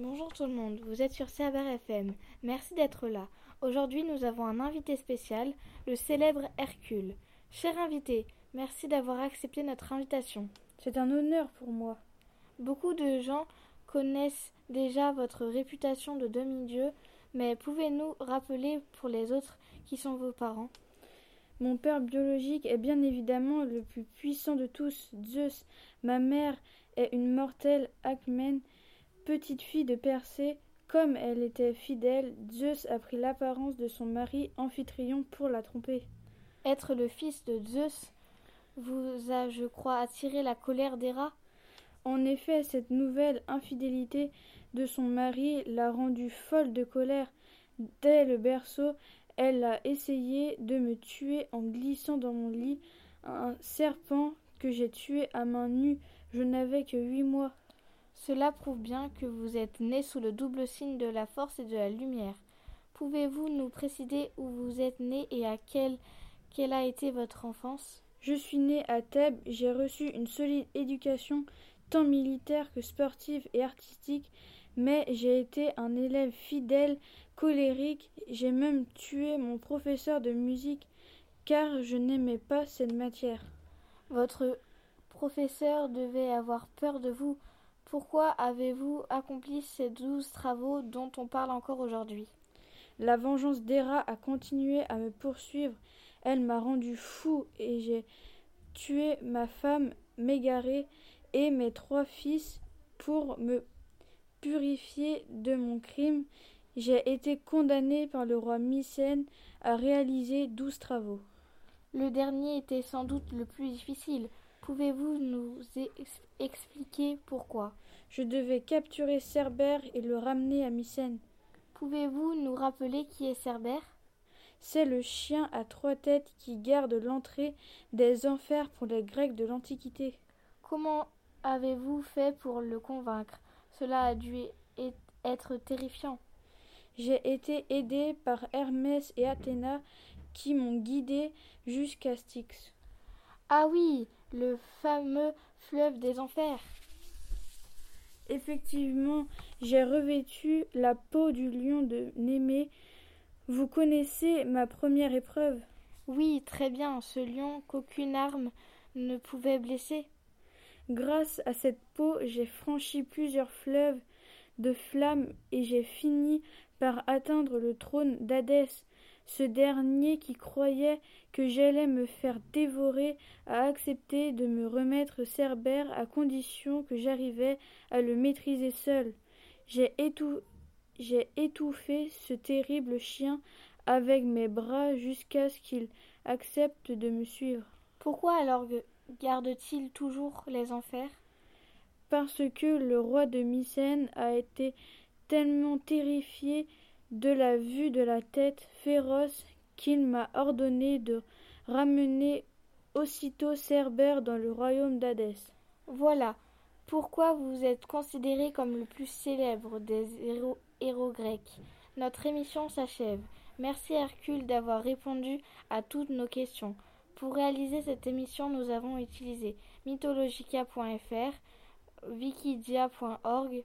Bonjour tout le monde, vous êtes sur Cerber FM. Merci d'être là. Aujourd'hui, nous avons un invité spécial, le célèbre Hercule. Cher invité, merci d'avoir accepté notre invitation. C'est un honneur pour moi. Beaucoup de gens connaissent déjà votre réputation de demi-dieu, mais pouvez-nous rappeler pour les autres qui sont vos parents? Mon père biologique est bien évidemment le plus puissant de tous, Zeus. Ma mère est une mortelle Acmène, petite fille de Persée. Comme elle était fidèle, Zeus a pris l'apparence de son mari Amphitryon pour la tromper. Être le fils de Zeus vous a, je crois, attiré la colère d'Héra En effet, cette nouvelle infidélité de son mari l'a rendue folle de colère. Dès le berceau, elle a essayé de me tuer en glissant dans mon lit un serpent que j'ai tué à main nue. Je n'avais que huit mois. Cela prouve bien que vous êtes né sous le double signe de la force et de la lumière. Pouvez-vous nous préciser où vous êtes né et à quelle, quelle a été votre enfance? Je suis né à Thèbes, j'ai reçu une solide éducation tant militaire que sportive et artistique, mais j'ai été un élève fidèle, colérique, j'ai même tué mon professeur de musique car je n'aimais pas cette matière. Votre professeur devait avoir peur de vous. Pourquoi avez-vous accompli ces douze travaux dont on parle encore aujourd'hui? La vengeance d'Héra a continué à me poursuivre. Elle m'a rendu fou et j'ai tué ma femme Mégarée et mes trois fils pour me purifier de mon crime. J'ai été condamné par le roi Mycène à réaliser douze travaux. Le dernier était sans doute le plus difficile. Pouvez-vous nous ex expliquer pourquoi? Je devais capturer Cerbère et le ramener à Mycène. Pouvez-vous nous rappeler qui est Cerbère? C'est le chien à trois têtes qui garde l'entrée des enfers pour les Grecs de l'Antiquité. Comment avez-vous fait pour le convaincre? Cela a dû être terrifiant. J'ai été aidé par Hermès et Athéna qui m'ont guidé jusqu'à Styx. Ah oui, le fameux fleuve des enfers. Effectivement, j'ai revêtu la peau du lion de Némée. Vous connaissez ma première épreuve Oui, très bien, ce lion qu'aucune arme ne pouvait blesser. Grâce à cette peau, j'ai franchi plusieurs fleuves de flammes et j'ai fini par atteindre le trône d'Hadès. Ce dernier qui croyait que j'allais me faire dévorer a accepté de me remettre Cerbère à condition que j'arrivais à le maîtriser seul. J'ai étou... étouffé ce terrible chien avec mes bras jusqu'à ce qu'il accepte de me suivre. Pourquoi alors garde-t-il toujours les enfers? Parce que le roi de Mycène a été tellement terrifié de la vue de la tête féroce qu'il m'a ordonné de ramener aussitôt Cerbère dans le royaume d'Hadès. Voilà pourquoi vous êtes considéré comme le plus célèbre des héros, héros grecs. Notre émission s'achève. Merci Hercule d'avoir répondu à toutes nos questions. Pour réaliser cette émission, nous avons utilisé mythologica.fr, wikidia.org,